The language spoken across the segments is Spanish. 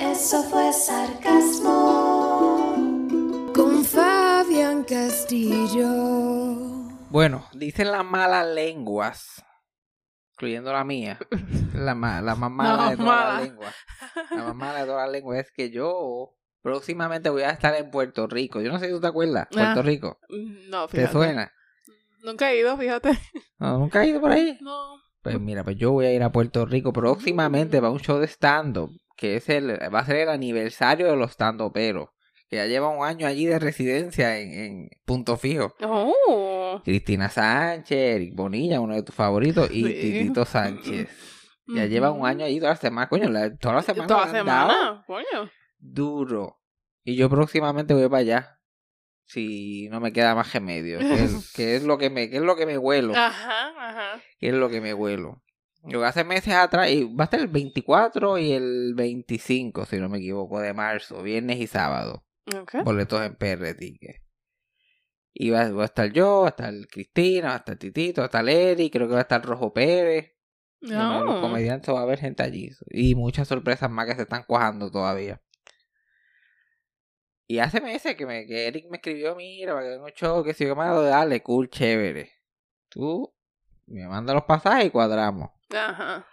Eso fue sarcasmo. Con Fabián Castillo. Bueno, dicen las malas lenguas, incluyendo la mía, la, ma- la más mala La de todas las lenguas. La más mala de todas las lenguas es que yo próximamente voy a estar en Puerto Rico. Yo no sé si tú te acuerdas, Puerto Ah, Rico. No, ¿Te fíjate. suena? Nunca he ido, fíjate. No, ¿Nunca has ido por ahí? No. Pues mira, pues yo voy a ir a Puerto Rico próximamente para un show de stand-up, que es el, va a ser el aniversario de los stand-uperos, que ya lleva un año allí de residencia en, en Punto Fijo. Oh. Cristina Sánchez, Eric Bonilla, uno de tus favoritos, y Sí. Titito Sánchez. Ya lleva un año allí toda la semana, coño, la- toda la semana. Toda la semana, coño. Duro. Y yo próximamente voy para allá. Si no me queda más remedio. Que es, que es lo que me, que es lo que me huelo. Ajá, ajá. Que es lo que me huelo. Lo que hace meses atrás, y va a estar el 24 y el 25, si no me equivoco, de marzo, viernes y sábado. Ok. boletos en PR Ticket. Y va, va a estar yo, va a estar Cristina, va a estar Titito, va a estar Eric, creo que va a estar Rojo Pérez. Uno de los No. comediantes va a haber gente allí. Y muchas sorpresas más que se están cuajando todavía. Y hace meses que, me, que Eric me escribió, mira, para que un show, que si yo me dale, cool, chévere. Tú me mandas los pasajes y cuadramos. Ajá.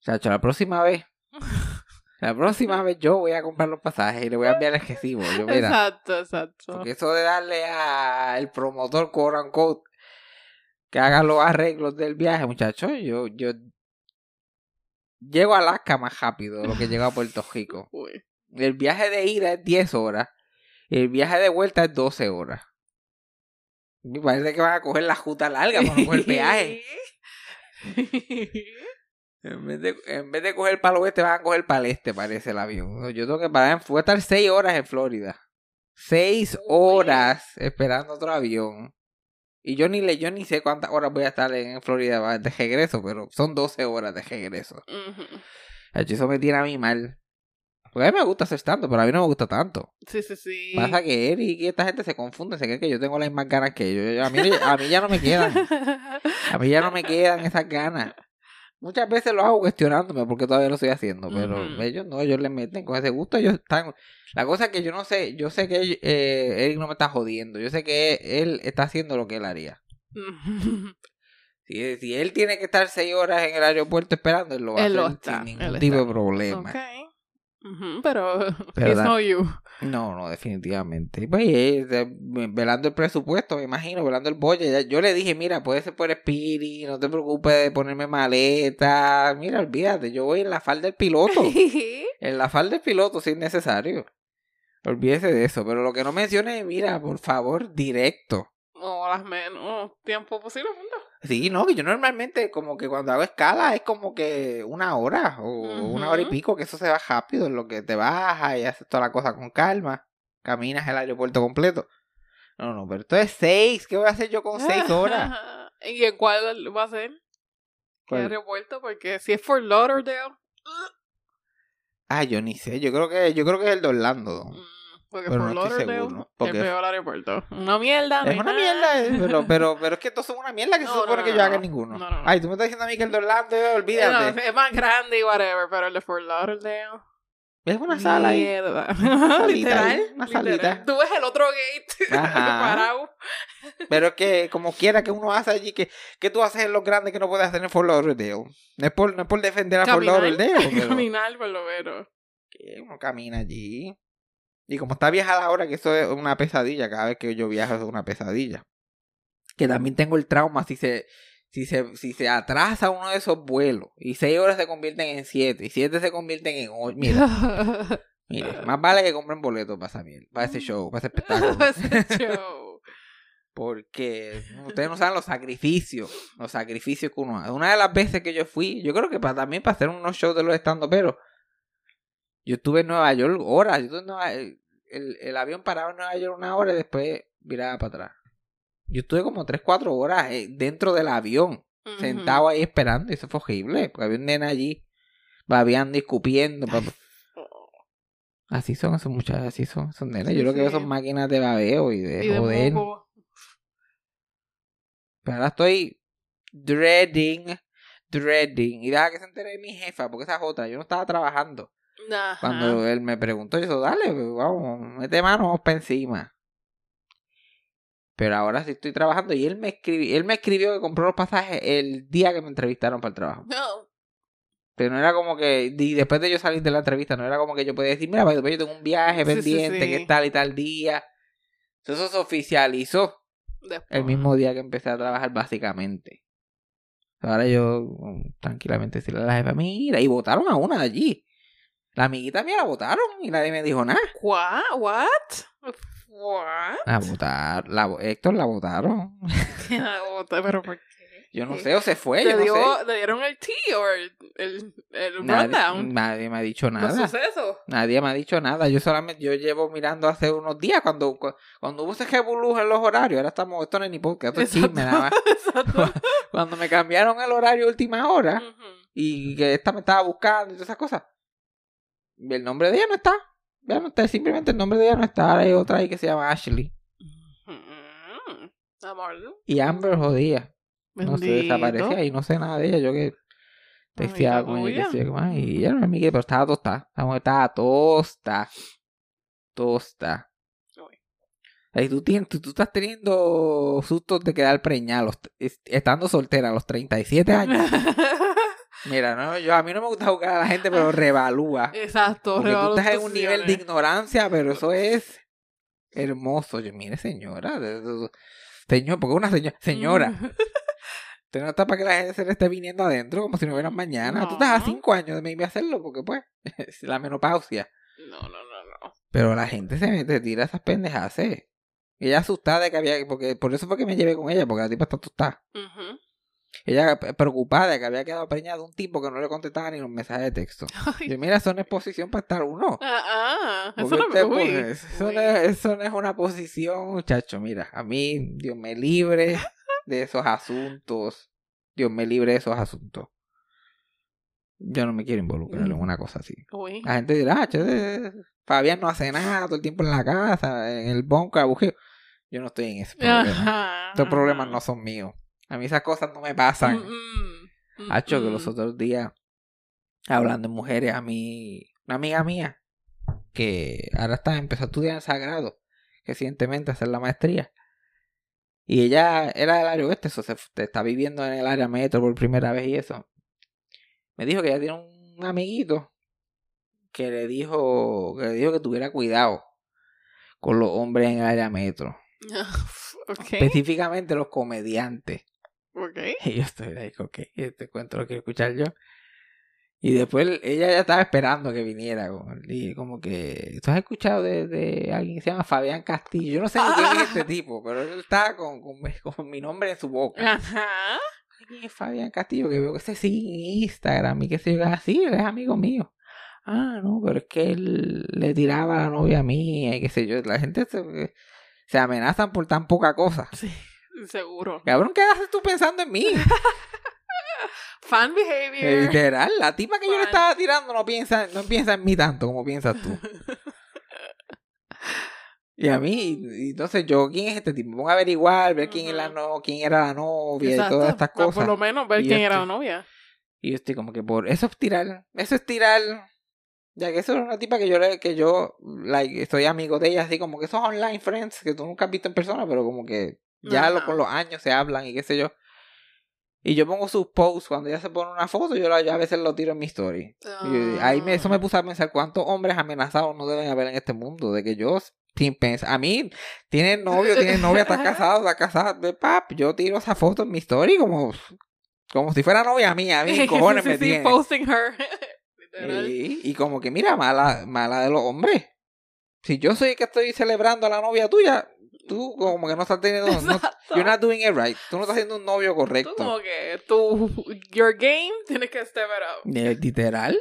O sea, la próxima vez, la próxima vez yo voy a comprar los pasajes y le voy a enviar el recibo. Yo, mira, Exacto, exacto. Porque eso de darle al promotor, quote unquote, que haga los arreglos del viaje, muchachos, yo, yo llego a Alaska más rápido de lo que llego a Puerto Rico. Uy. El viaje de ida es 10 horas y el viaje de vuelta es 12 horas. Me parece que van a coger la juta larga para no coger peaje. En vez, de, en vez de coger para el oeste, van a coger para el este, parece el avión. Yo tengo que parar, voy a estar 6 horas en Florida. 6 horas esperando otro avión. Y yo ni, le, yo ni sé cuántas horas voy a estar en Florida de regreso, pero son 12 horas de regreso. Ujú. Hacho, Eso me tiene a mí mal. Porque a mí me gusta hacer tanto, pero a mí no me gusta tanto. Sí, sí, sí. Pasa que Eric y esta gente se confunden, se creen que yo tengo las mismas ganas que ellos. Yo- A mí, a mí ya no me quedan. A mí ya no me quedan esas ganas. Muchas veces lo hago cuestionándome porque todavía lo estoy haciendo, pero ellos no, ellos le meten con ese gusto, ellos están... La cosa es que yo no sé, yo sé que eh, Eric no me está jodiendo, yo sé que él está haciendo lo que él haría. Si, si él tiene que estar seis horas en el aeropuerto esperando, él lo va Él a hacer está, sin él ningún tipo está. de problema. Ok. Pero, Pero it's da- no you. No, no, definitivamente. Pues eh, velando el presupuesto, me imagino, velando el. Ya- Yo le dije, mira, puede ser por Spirit, no te preocupes de ponerme maleta. Mira, olvídate, yo voy en la falda del piloto. en la falda del piloto, si es necesario. Olvídese de eso, pero lo que no mencione, mira, por favor, directo. O las menos tiempo posible. Sí, no, que yo normalmente como que cuando hago escala es como que una hora o una hora y pico, que eso se va rápido, en lo que te bajas y haces toda la cosa con calma, caminas el aeropuerto completo. No, no, pero esto es seis, ¿qué voy a hacer yo con seis horas? ¿Y en cuál va a ser? ¿Qué ¿Cuál? aeropuerto? Porque si es Fort Lauderdale. Ah, yo ni sé, yo creo que yo creo que es el de Orlando. mm, Porque Pero Fort no estoy Lauderdale seguro, es porque- el peor aeropuerto. Una mierda. no Es una mierda, eh, pero, pero, pero es que estos son una mierda que se No, no, supone no, que no, yo haga no. ninguno. No, no, no. Ay, tú me estás diciendo a mí que el de Orlando, eh, No, olvídate. es más grande y whatever, pero el de Fort Lauderdale. es una sala ahí. Mierda. literal. ahí, una literal. salita. Tú ves el otro gate parado. Pero es que, como quiera que uno hace allí, que, que tú haces en lo grande que no puedes hacer en Fort Lauderdale. No es por, no es por defender a Fort. Lauderdale, pero Caminar por lo menos. que uno camina allí. Y como está viajada ahora, que eso es una pesadilla, cada vez que yo viajo es una pesadilla. Que también tengo el trauma si se, si se, si se atrasa uno de esos vuelos y seis horas se convierten en siete y siete se convierten en ocho. Mira, más vale que compren boletos para, miel- para ese show, para ese espectáculo. Ese show. Porque ustedes no saben los sacrificios, los sacrificios que uno hace. Una de las veces que yo fui, yo creo que para, también para hacer unos shows de los estando, pero yo estuve en Nueva York horas. Yo estuve en Nueva- el, el- avión paraba en Nueva York una hora y después viraba para atrás. Yo estuve como 3, 4 horas eh, dentro del avión, sentado ahí esperando. Y eso fue horrible, porque había un nene allí babeando y escupiendo. Así son esos muchachos, así son esos nenes. Sí, Yo lo que veo son máquinas de babeo y de Y de joder. Pero ahora estoy dreading, dreading. Y deja que se entere mi jefa, porque esa es otra. Yo no estaba trabajando. Ajá. Cuando él me preguntó, yo dale, vamos, mete mano, vamos para encima. Pero ahora sí estoy trabajando y él me escribió, él me escribió que compró los pasajes el día que me entrevistaron para el trabajo. No. Pero no era como que, y después de yo salir de la entrevista, no era como que yo podía decir, mira, pues, yo tengo un viaje Sí, sí, pendiente, sí. que tal y tal día. Entonces eso se oficializó Después. el mismo día que empecé a trabajar, básicamente. Ahora yo mm, tranquilamente decirle a la jefa, mira, y votaron a una de allí. La amiguita mía la votaron y nadie me dijo nada. What? What? What? La votar, la, Héctor la votaron. Pero ¿por qué? Yo no sé, o se fue, ¿Le, yo no dio, sé. ¿Le dieron el tea o el, el, el Nadie, rundown? nadie me ha dicho Los nada. sucesos. Nadie me ha dicho nada. Yo solamente, yo llevo mirando hace unos días cuando, cu- cuando hubo ese revolú en los horarios. Ahora estamos, esto no es ni podcast, esto es chisme nada más. Cuando me cambiaron el horario última hora y que esta me estaba buscando y todas esas cosas. El nombre de ella no está. Ya no está, simplemente el nombre de ella no está. Ahora hay otra ahí que se llama Ashley. Mm. Amor. Y Amber jodía. No se desaparecía y no sé nada de ella. Yo que texteaba con ella, texteaba con ella, y ella no me amiga, pero estaba tostada. La mujer estaba tosta. Tosta. Uy. Y tú, tienes, tú, tú estás teniendo sustos de quedar preñada los- estando soltera a los 37 años. Mira, no, yo a mí no me gusta jugar a la gente, pero revalúa. Exacto. Porque tú estás en un nivel de ignorancia, pero eso es hermoso. Yo, mire, señora. Señor, porque una señora. Señora, Mm. usted no está para que la gente se le esté viniendo adentro como si no hubiera mañana. Tú estás a No. cinco años de maybe hacerlo, porque pues, es la menopausia. No, no, no, no. Pero la gente se mete, tira esas pendejas. ¿eh? Ella asustada de que había, porque por eso fue que me llevé con ella, porque la tipa está asustada. Ujú. Ella preocupada de que había quedado preñada de un tipo que no le contestaba ni los mensajes de texto. Ay. Yo, mira, eso no es posición para estar uno. Ah, ah. Eso no usted, me pues, uy, eso, uy. no es, eso no es una posición, muchacho. Mira, a mí, Dios me libre de esos asuntos. Dios me libre de esos asuntos. Yo no me quiero involucrar en una cosa así. Uy. La gente dirá, "Ah, Fabián no hace nada todo el tiempo en la casa, en el bunker, abujeo. Yo no estoy en ese problema. Ajá. Estos problemas no son míos. A mí esas cosas no me pasan. Mm, mm, Hacho, que mm. los otros días, hablando de mujeres, a mí, una amiga mía, que ahora está, empezó a estudiar en Sagrado, recientemente a hacer la maestría. Y ella era del área oeste, eso se, está viviendo en el área metro por primera vez y eso. Me dijo que ella tiene un amiguito que le dijo que le dijo que tuviera cuidado con los hombres en el área metro. Específicamente los comediantes. Y yo estoy ahí, ok, este cuento lo quiero escuchar yo. Y después ella ya estaba esperando que viniera. Como, y como que, ¿tú has escuchado de, de alguien que se llama Fabián Castillo? Yo no sé ni quién es este tipo, pero él está con, con, mi- con mi nombre en su boca. Ajá. ¿Quién es Fabián Castillo? Que veo que se sigue en Instagram y que se yo, ah, sí, él es amigo mío. Ah, no, pero es que él le tiraba a la novia mía y qué sé yo. La gente se, se amenazan por tan poca cosa. Sí, seguro. Cabrón, ¿qué haces tú pensando en mí? Fan behavior. Literal, la tipa que yo le estaba tirando no piensa, no piensa en mí tanto como piensas tú. Y a mí, y entonces yo, ¿quién es este tipo? Pongo a averiguar, ver quién es la Ujú. no, quién era la novia Exacto. y todas estas Ah, Por cosas. lo menos ver Y quién era la novia. Y yo estoy como que por eso es tirar, eso es tirar. Ya que eso es una tipa que yo que yo like, estoy amigo de ella, así como que esos online friends que tú nunca has visto en persona, pero como que ya lo- con los años se hablan y qué sé yo. Y yo pongo sus posts cuando ella se pone una foto, yo, la- yo a veces lo tiro en mi story. Y ahí me, eso me Ah. puso a pensar cuántos hombres amenazados no deben haber en este mundo. De que yo sin pensar. A mí, tiene novio, tiene novia, está casado, está casado. de Pap, yo tiro esa foto en mi story como, como si fuera novia mía. A mí, cojones Sí, posting her. Y como que, mira, mala, mala de los hombres. Si yo soy el que estoy celebrando a la novia tuya, tú como que no estás teniendo... No, you're not doing it right. Tú no estás haciendo un novio Tú correcto. como que tu your game tienes que step it up. Eh, Literal.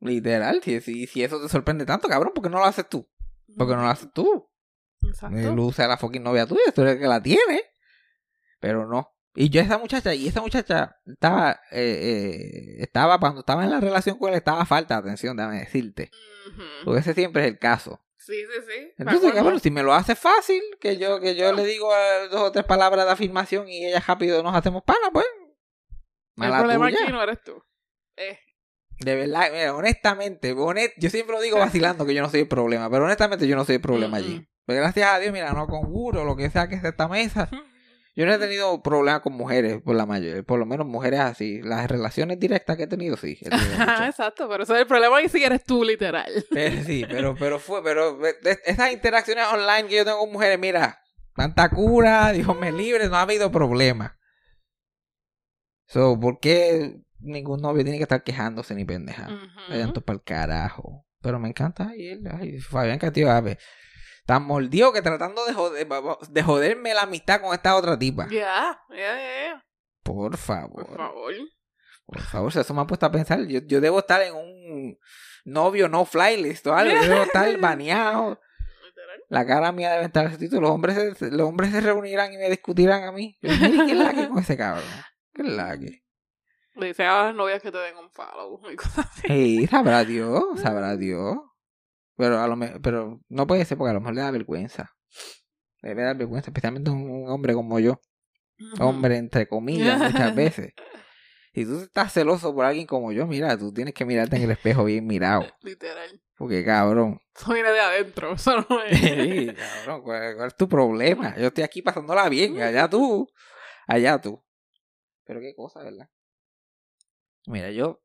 Literal. Si, si, si eso te sorprende tanto, cabrón, ¿por qué no lo haces tú? ¿Por qué no lo haces tú? Exacto. Él usa a la fucking novia tuya, tú eres el que la tiene. Pero no. Y yo esa muchacha, y esa muchacha estaba, eh, eh, estaba, cuando estaba en la relación con él, estaba falta de atención, déjame decirte. Porque ese siempre es el caso. Sí, sí, sí. Entonces, cabrón, si me lo hace fácil, que yo, que yo le digo dos o tres palabras de afirmación y ella rápido nos hacemos pana, pues. El problema tuya. aquí no eres tú. Eh, De verdad, mira, honestamente, honest- yo siempre lo digo vacilando que yo no soy el problema, pero honestamente yo no soy el problema Mm, allí. mm. Pero gracias a Dios, mira, no con o lo que sea que es esta mesa. Yo no he tenido problemas con mujeres, por la mayoría, por lo menos mujeres así. Las relaciones directas que he tenido, sí. he tenido. Exacto, pero eso es el problema y si eres tú, literal. Pero sí, pero, pero fue, pero eh, esas interacciones online que yo tengo con mujeres, mira, tanta cura, Dios me libre, no ha habido problema. So, ¿por qué ningún novio tiene que estar quejándose ni pendeja? Vayan todos para el carajo. Pero me encanta ay, él, ay, Fabián Castillo, a ver, tan mordido que tratando de, joder- de joderme la amistad con esta otra tipa. Ya, ya, ya. Por favor. Por favor. Por favor, eso me ha puesto a pensar. Yo, yo debo estar en un novio no fly list o algo. Yo debo estar baneado. La cara mía debe estar así. Los hombres, se, los hombres se reunirán y me discutirán a mí. Yo, mire, ¿Qué es la que con ese cabrón? ¿Qué es la que? Le dice a las novias que te den un follow y cosas así. Sí, sabrá Dios, sabrá Dios. Pero a lo me- pero no puede ser porque a lo mejor le da vergüenza. Le dar vergüenza, especialmente un, un hombre como yo. Hombre, entre comillas, muchas veces. Si tú estás celoso por alguien como yo, mira, tú tienes que mirarte en el espejo bien mirado. Literal. Porque cabrón. Eso viene de adentro. Eso no es. Sí, cabrón, ¿cuál, cuál es tu problema? Yo estoy aquí pasándola bien, allá tú, allá tú. Pero qué cosa, ¿verdad? Mira, yo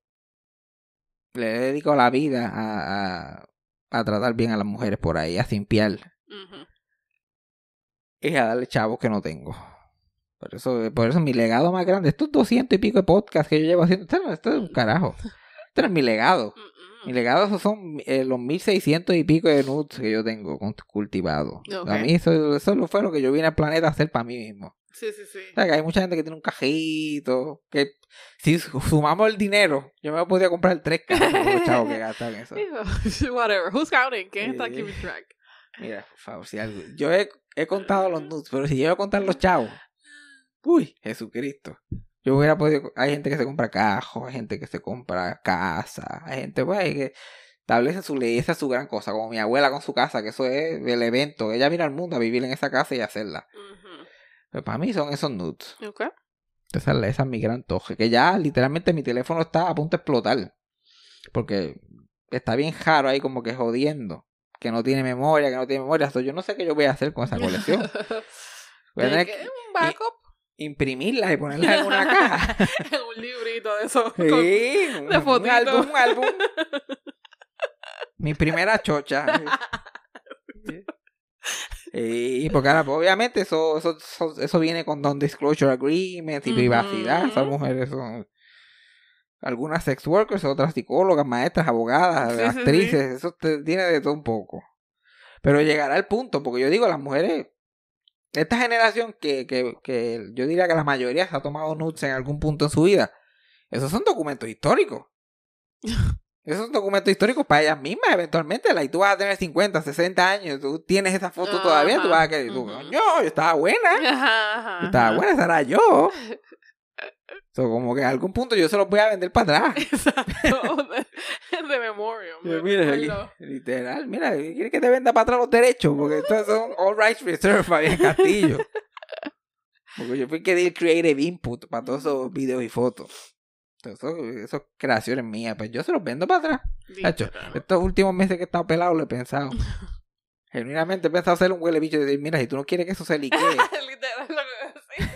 le dedico la vida a, a, a tratar bien a las mujeres por ahí, a simpiar Ujú. y a darle chavos que no tengo. Por eso, por eso mi legado más grande, estos 200 y pico de podcasts que yo llevo haciendo, esto, esto es un carajo. Este no es mi legado. Mi legado esos son eh, los 1600 y pico de nudes que yo tengo con- cultivados. Ok. A mí eso, eso fue lo que yo vine al planeta a hacer para mí mismo. Sí, sí, sí. O sea, que hay mucha gente que tiene un cajito, que si sumamos el dinero, yo me podría comprar tres los chavos que gastan eso. Whatever. Who's counting? ¿Quién está keeping track? Mira, por favor, si algo. Yo he, he contado los nudes, pero si yo voy a contar los chavos, uy, Jesucristo. Yo hubiera podido. Hay gente que se compra cajos, hay gente que se compra casa, hay gente pues, que establece su ley, esa es su gran cosa, como mi abuela con su casa, que eso es el evento. Ella vino al mundo a vivir en esa casa y hacerla. Pero para mí son esos nudes. Ok. Esa, esa es mi gran toje. Que ya literalmente mi teléfono está a punto de explotar. Porque está bien jaro ahí como que jodiendo. Que no tiene memoria, que no tiene memoria. So, yo no sé qué yo voy a hacer con esa colección. Voy a tener que Un backup imprimirla y ponerla en una caja. en un librito de eso. con- Sí, un, de un fotito. álbum, un álbum. Mi primera chocha. Y porque ahora, pues, obviamente, eso, eso, eso, eso viene con non-disclosure agreements y privacidad. Esas mujeres son algunas sex workers, otras psicólogas, maestras, abogadas, Sí, sí, actrices. Eso te- tiene de todo un poco. Pero llegará el punto, porque yo digo, las mujeres, esta generación que, que, que yo diría que la mayoría se ha tomado nudes en algún punto en su vida, esos son documentos históricos. Esos documentos históricos para ellas mismas, eventualmente. Like, tú vas a tener 50, 60 años, tú tienes esa foto todavía, tú vas a querer, tú, coño, yo estaba buena. Ajá, ajá, Yo estaba buena, esa era yo. So, como que a algún punto yo se los voy a vender para atrás. Exacto. De, de memoria. Mira, aquí, literal, mira, ¿quieres que te venda para atrás los derechos? Porque estos son all rights reserved Fabián Castillo. Porque yo fui que di el creative input para todos esos videos y fotos. Eso, eso es creaciones mías, pues yo se los vendo para atrás. Estos últimos meses que he estado pelado lo he pensado. Genuinamente he pensado hacer un huele bicho y decir, mira, si tú no quieres que eso se liquee, Literal, lo que sí.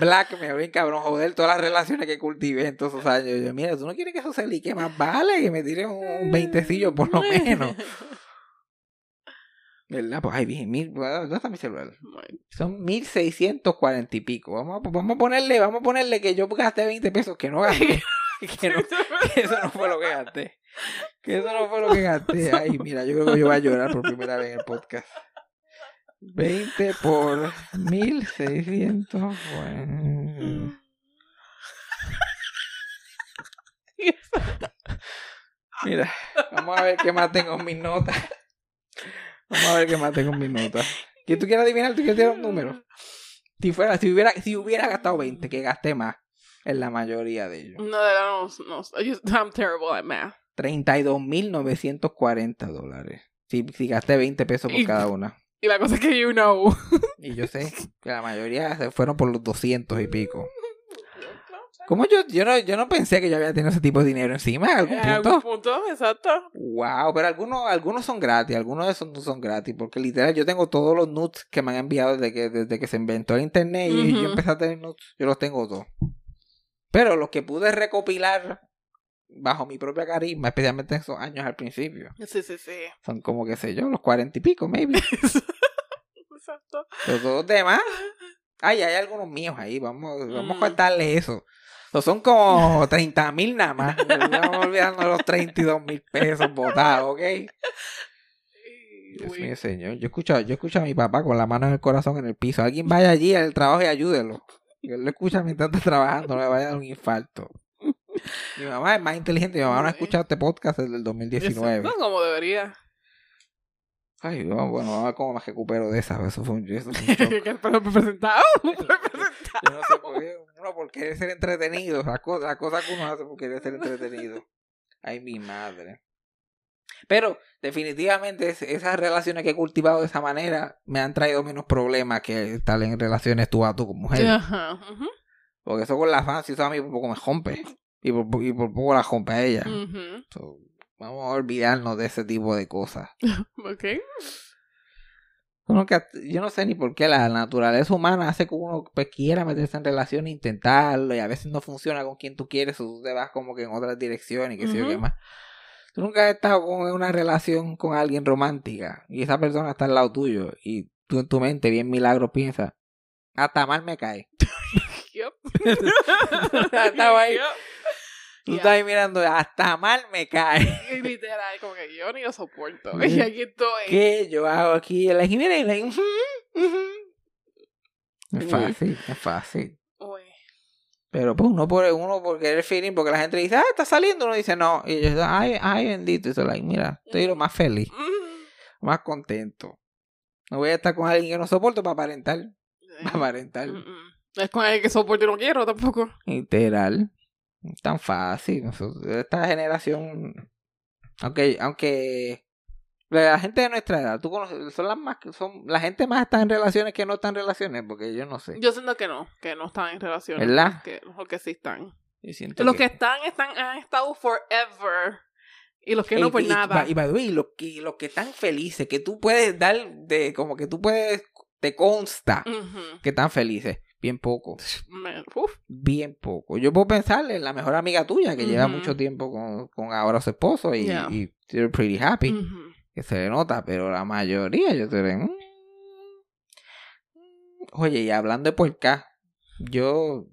Black me bien cabrón, joder, todas las relaciones que cultivé en todos esos años. Yo, mira, tú no quieres que eso se liquee, más vale que me tires un, un veintecillo por lo menos. ¿Verdad? Pues ay, bien, mil, ¿dónde está mi celular? Son 1640 y pico. Vamos, a- vamos a ponerle, vamos a ponerle que yo gasté 20 pesos que no gasté. que, no- que eso no fue lo que gasté. Que eso no fue lo que gasté. Ay, mira, yo creo que yo voy a llorar por primera vez en el podcast. 20 por 1600. Bueno. Mira, vamos a ver qué más tengo en mis notas. Vamos a ver qué más tengo en mis notas. ¿Que tú quieres adivinar? ¿Tú quieres tirar un número? Si fuera, si hubiera, si hubiera gastado 20, que gasté más en la mayoría de ellos. No, no, no. I'm terrible at math. 32.940 dólares. Si, si gasté 20 pesos por Y- cada una. Y la cosa es que you know. Y yo sé que la mayoría se fueron por los 200 y pico. ¿Cómo yo, yo no, yo no pensé que yo había tenido ese tipo de dinero encima en algún punto? algún punto, exacto. Wow, pero algunos, algunos son gratis, algunos de esos no son gratis, porque literal yo tengo todos los nudes que me han enviado desde que, desde que se inventó el internet y yo empecé a tener nudes, yo los tengo todos. Pero los que pude recopilar bajo mi propia carisma, especialmente en esos años al principio, Sí, sí, sí. son como que sé yo, los cuarenta y pico, maybe. Exacto. Pero todos los demás, ay, hay algunos míos ahí, vamos, vamos a Mm. cortarle eso. So, son como 30 mil nada más. Estamos olvidando los 32 mil pesos botados, ¿ok? Dios mío, señor. Yo escucho, yo escucho a mi papá con la mano en el corazón en el piso. Alguien vaya allí al trabajo y ayúdelo. Él lo escucha mientras está trabajando, no le vaya a dar un infarto. Mi mamá es más inteligente. Mi mamá no ha escuchado este podcast desde el 2019. No, como debería. Ay, bueno, bueno, vamos a ver cómo me recupero de esa. Eso fue un, eso fue un Yo no sé por qué. Uno por querer ser entretenido. Las cosas, las cosas que uno hace por querer ser entretenido. Ay, mi madre. Pero, definitivamente, es- esas relaciones que he cultivado de esa manera me han traído menos problemas que estar en relaciones tú a tú con mujeres. Ajá. Porque eso con la fans, eso a mí por poco me rompe. Y por, po- y por poco la rompe a ella. So, vamos a olvidarnos de ese tipo de cosas. Ok. Uno que, yo no sé ni por qué la naturaleza humana hace que uno pues, quiera meterse en relación e intentarlo y a veces no funciona con quien tú quieres o tú te vas como que en otras direcciones y qué sé yo qué más. Tú nunca has estado en una relación con alguien romántica y esa persona está al lado tuyo y tú en tu mente bien milagro piensas, hasta mal me cae. Yep. Estaba ahí. Yep. Tú estás ahí mirando, hasta mal me cae. Y literal, como que yo ni lo soporto. Y aquí estoy. ¿Qué yo hago aquí? La Jimena y la ujú. Es fácil, es fácil. Uy. Pero pues uno por uno por querer feeling, porque la gente dice, ah, está saliendo, uno dice no. Y ellos, ay, ay, bendito. Y eso, like, mira, estoy lo más feliz, más contento. No voy a estar con alguien que no soporto para aparentar, para aparentar. Mm, mm. Es con el que soporte no quiero tampoco. Literal. Tan fácil. Esta generación, aunque, aunque la gente de nuestra edad, tú conoces, son las más, son, la gente más está en relaciones que no está en relaciones, porque yo no sé. Yo siento que no, que no están en relaciones. ¿Verdad? Que, o que sí están. Los que están, están, han estado forever. Y los que no, pues y- nada. Y, the way, los que, los que están felices, que tú puedes dar de, como que tú puedes, te consta que están felices. Bien poco, uf. bien poco. Yo puedo pensar en la mejor amiga tuya que lleva mucho tiempo con, con ahora su esposo y, Yeah. y they're pretty happy, que se le nota, pero la mayoría yo te digo, "Mm". Oye, y hablando de por acá, yo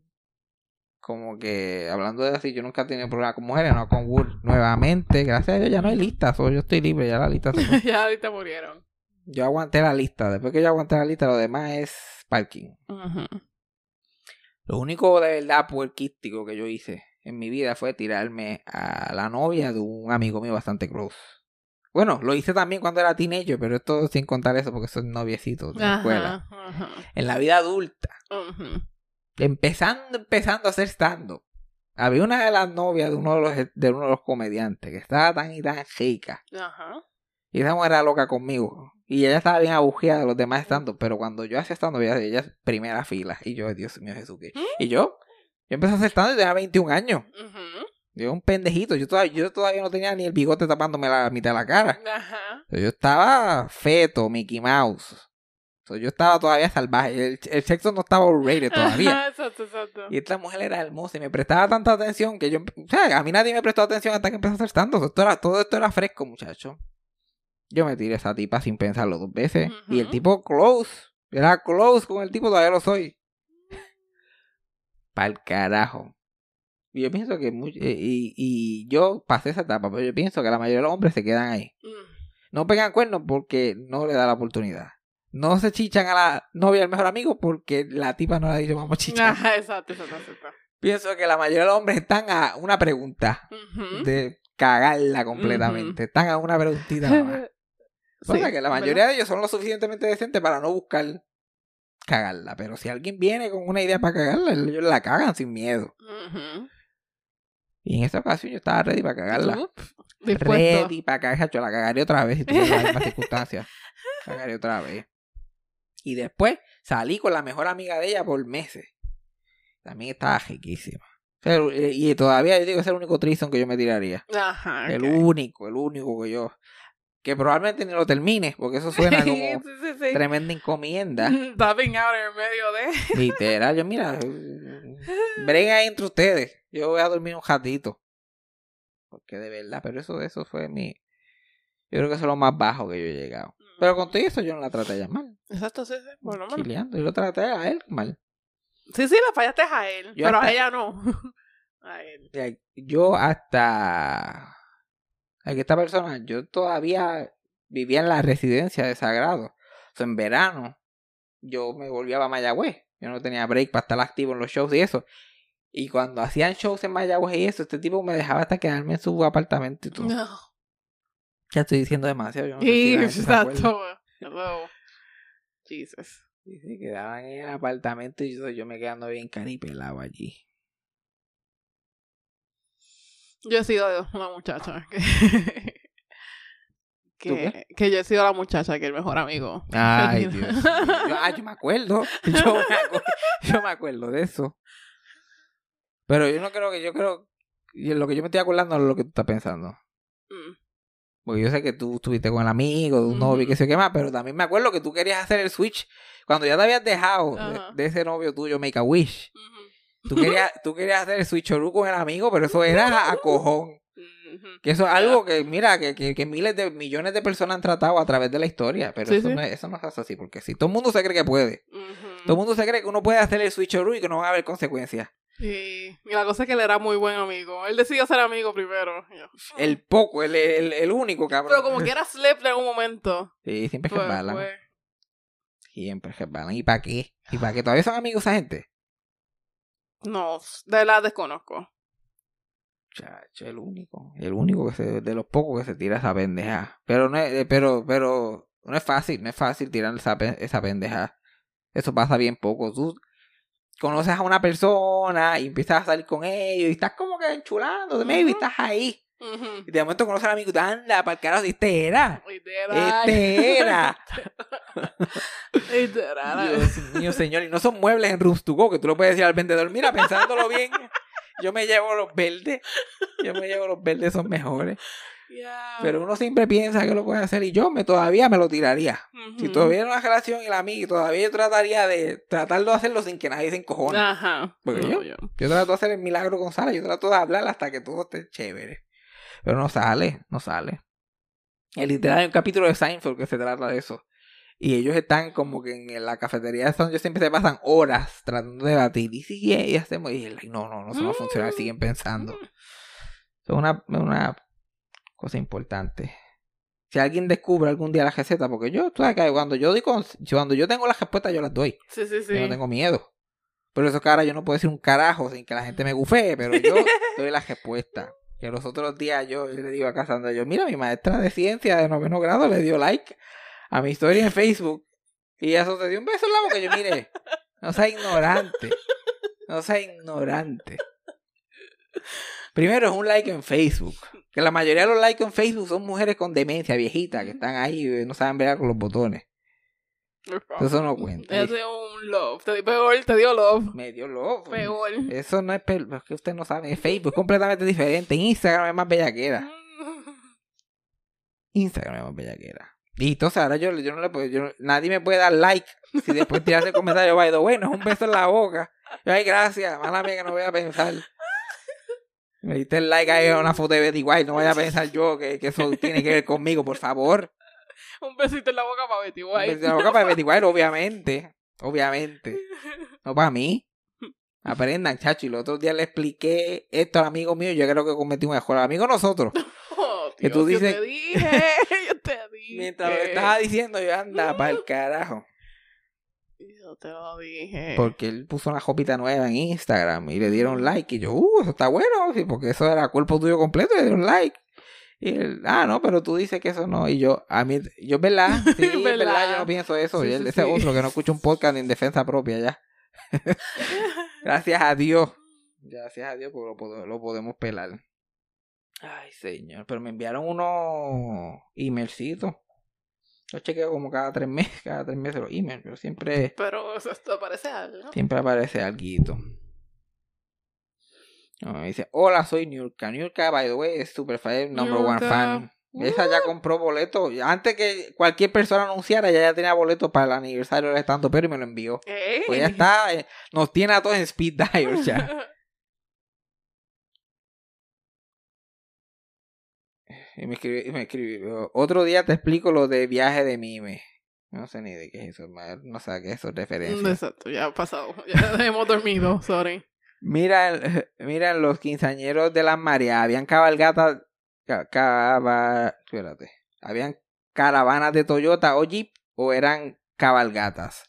como que hablando de así, yo nunca he tenido problemas con mujeres, no con Wood nuevamente, gracias a Dios ya no hay lista, so yo estoy libre, ya la lista se ya ahorita murieron. Yo aguanté la lista. Después que yo aguanté la lista, lo demás es parking. Ujú. Lo único de verdad puerquístico que yo hice en mi vida fue tirarme a la novia de un amigo mío bastante close. Bueno, lo hice también cuando era teenager, pero esto sin contar eso porque son noviecitos de la escuela. Ajá. En la vida adulta, empezando, empezando a hacer stand-up. Había una de las novias de uno de los, de uno de los comediantes que estaba tan y tan rica. Ajá. Y esa mujer era loca conmigo. Y ella estaba bien abujeada de los demás estando. Pero cuando yo hacía estando, ella, ella primera fila. Y yo, Dios mío, Jesús. ¿qué? Y yo, yo empecé a hacer estando y tenía 21 años. Ujú. Yo un pendejito. Yo todavía, yo todavía no tenía ni el bigote tapándome la mitad de la cara. Ajá. Yo estaba feto, Mickey Mouse. Yo estaba todavía salvaje. El, el sexo no estaba rated todavía. Exacto, exacto. Y esta mujer era hermosa y me prestaba tanta atención que yo... O sea, a mí nadie me prestó atención hasta que empecé a hacer tanto. Esto era, todo esto era fresco, muchacho. Yo me tiré a esa tipa sin pensarlo dos veces. Y el tipo close. Era close con el tipo, todavía lo soy. Pa'l carajo. Y yo pienso que much- eh, y, y yo pasé esa etapa, pero yo pienso que la mayoría de los hombres se quedan ahí. Mm. No pegan cuernos porque no le da la oportunidad. No se chichan a la novia del mejor amigo porque la tipa no le ha dicho vamos a chichar. Exacto, exacto, exacto. Pienso que la mayoría de los hombres están a una pregunta de cagarla completamente. Están a una preguntita. Pasa Sí, que la ¿verdad? mayoría de ellos son lo suficientemente decentes para no buscar cagarla. Pero si alguien viene con una idea para cagarla, ellos la cagan sin miedo. Y en esta ocasión yo estaba ready para cagarla. Ready para cagar, yo la cagaré otra vez si tuviera las mismas circunstancias. Cagaré otra vez. Y después salí con la mejor amiga de ella por meses. También estaba riquísima. Eh, Y todavía yo digo que es el único trison que yo me tiraría. Ajá. El único, el único que yo. Que probablemente ni lo termine, porque eso suena como sí, sí, sí. tremenda encomienda. Tapping out en medio de. Literal, yo mira, brega entre ustedes. Yo voy a dormir un ratito. Porque de verdad, pero eso, eso fue mi. Yo creo que eso es lo más bajo que yo he llegado. Pero con todo eso yo no la traté de llamar. Exacto, sí, sí. Por lo menos. Chileando. Yo lo traté a él mal. Sí, sí, la fallaste a él. Yo pero hasta- a ella no. a él. Yo hasta. A que esta persona, yo todavía vivía en la residencia de Sagrado. O sea, en verano, yo me volvía a Mayagüez. Yo no tenía break para estar activo en los shows y eso. Y cuando hacían shows en Mayagüez y eso, este tipo me dejaba hasta quedarme en su apartamento y todo. No. Ya estoy diciendo demasiado. Yo no sé si exacto. Hello. Jesus. Y se quedaban en el apartamento y yo, yo me quedando bien caripelado allí. Yo he sido una muchacha que. ¿Tú que, que yo he sido la muchacha que el mejor amigo. Ay, Dios. ah, yo me acuerdo. Yo me acuerdo, yo me acuerdo de eso. Pero yo no creo que yo creo. y Lo que yo me estoy acordando es lo que tú estás pensando. Mm. Porque yo sé que tú estuviste con el amigo, un novio, y que sé qué más, pero también me acuerdo que tú querías hacer el switch cuando ya te habías dejado de, ese novio tuyo, Make a Wish. Ujú. Tú querías, tú querías hacer el switch con el amigo, pero eso era a cojón. Que eso es algo que, mira, que, que, que miles de millones de personas han tratado a través de la historia, pero Sí, eso, sí. No es, eso no se hace así, porque si todo el mundo se cree que puede, todo el mundo se cree que uno puede hacer el switch y que no va a haber consecuencias. Sí. Y la cosa es que él era muy buen amigo. Él decidió ser amigo primero. El poco, el, el, el único, cabrón. Pero como que era slip en un momento. Sí, siempre Pues, resbalan. pues, Siempre resbalan. ¿Y para qué? ¿Y para qué? ¿Todavía son amigos esa gente? No, de la desconozco. Chacho, el único. El único que se, de los pocos que se tira esa pendeja. Pero no es, eh, pero, pero, no es fácil, no es fácil tirar esa, esa pendeja. Eso pasa bien poco. Tú conoces a una persona y empiezas a salir con ellos y estás como que enchulando, maybe Ujú. estás ahí. Ujú. Y de momento conoces al amigo anda, para el carajo, este era. Este era. Dios mío, señor. Y no son muebles en Rooms to Go que tú lo puedes decir al vendedor. Mira, pensándolo bien, yo me llevo los verdes. Yo me llevo los verdes, son mejores. Yeah. Pero uno siempre piensa que lo puede hacer y yo me todavía me lo tiraría. Si Ujú. todavía era una relación y la amiga, todavía yo trataría de tratarlo de hacerlo sin que nadie se encojone. Ajado. Porque No, yo- Yo trato de hacer el milagro con Sara, yo trato de hablar hasta que todo esté chévere. Pero no sale, no sale. El literal hay un capítulo de Seinfeld que se trata de eso. Y ellos están como que en la cafetería de ellos siempre se pasan horas tratando de debatir. Y si y hacemos. Y like, no, no, no, no va a funcionar. Siguen pensando. Es una, una cosa importante. Si alguien descubre algún día la receta, porque yo, tú sabes que cuando yo doy con- cuando yo tengo las respuestas, yo las doy. Sí, sí, sí. Yo no tengo miedo. Por eso ahora yo no puedo decir un carajo sin que la gente me gufee, pero yo doy la respuesta. Que los otros días yo, le digo a Cassandra, yo, mira, mi maestra de ciencia de noveno grado le dio like a mi historia en Facebook. Y eso te dio un beso en la boca. Yo, mire, no sea ignorante. No sea ignorante. Primero es un like en Facebook. Que la mayoría de los likes en Facebook son mujeres con demencia viejita que están ahí y no saben ver con los botones. Eso no cuenta. Ese es un love. Te dio peor, te dio love. Me dio loco. Peor. Eso no es, pel- es que usted no sabe. Facebook, es completamente diferente. Instagram es más bellaquera. Instagram es más bellaquera. Y entonces ahora yo, yo no le puedo, yo no- nadie me puede dar like si después tirarse el comentario, vaya, bueno, es un beso en la boca. Yo, Ay, gracias, mala mía que no voy a pensar. Me diste el like ahí a una foto de Betty White, no voy a pensar yo que, que eso tiene que ver conmigo, por favor. Un besito en la boca para Betty Un White. besito en la boca para Betty White, obviamente. Obviamente. No para mí. Aprendan, chacho. Y los otros días le expliqué esto al amigo mío. Yo creo que cometí un error. Amigo nosotros. Oh, Que tú dices- Yo te dije, yo te dije. Mientras lo estaba diciendo, yo anda para el carajo. Yo te lo dije. Porque él puso una jopita nueva en Instagram y le dieron like. Y yo, uh, eso está bueno. porque eso era cuerpo tuyo completo le dieron like. Y él, ah, no, pero tú dices que eso no. Y yo, a mí, yo, verdad, sí, verdad, ¿Verdad? yo no pienso eso. Sí, y él, sí, ese sí. otro que no escucha un podcast ni en defensa propia ya. Gracias a Dios. Gracias a Dios porque lo, lo podemos pelar. Ay, señor. Pero me enviaron unos emailcitos. Yo chequeo como cada tres meses, cada tres meses los emails, pero siempre, Pero eso esto parece algo. siempre aparece algo. Dice, hola, soy Niurka. Niurka, by the way, es super fan, number one fan. Esa ya compró boleto. Antes que cualquier persona anunciara, ya ya tenía boleto para el aniversario del estando pero y me lo envió. Pues ya está, eh, nos tiene a todos en speed dial ya. Y me escribió, me escribió, otro día te explico lo de viaje de mime. No sé ni de qué es eso, no sé a qué es eso es referencia. Exacto, ya ha pasado. Ya hemos dormido, sorry. Mira, mira los quinceañeros de las Marías, habían cabalgatas, ca- cava- espérate, habían caravanas de Toyota o Jeep o eran cabalgatas.